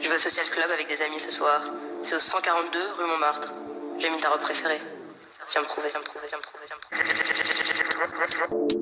Je vais au Social Club avec des amis ce soir. C'est au 142 rue Montmartre. J'ai mis ta robe préférée. Viens me trouver, viens me trouver, viens me trouver, viens me trouver.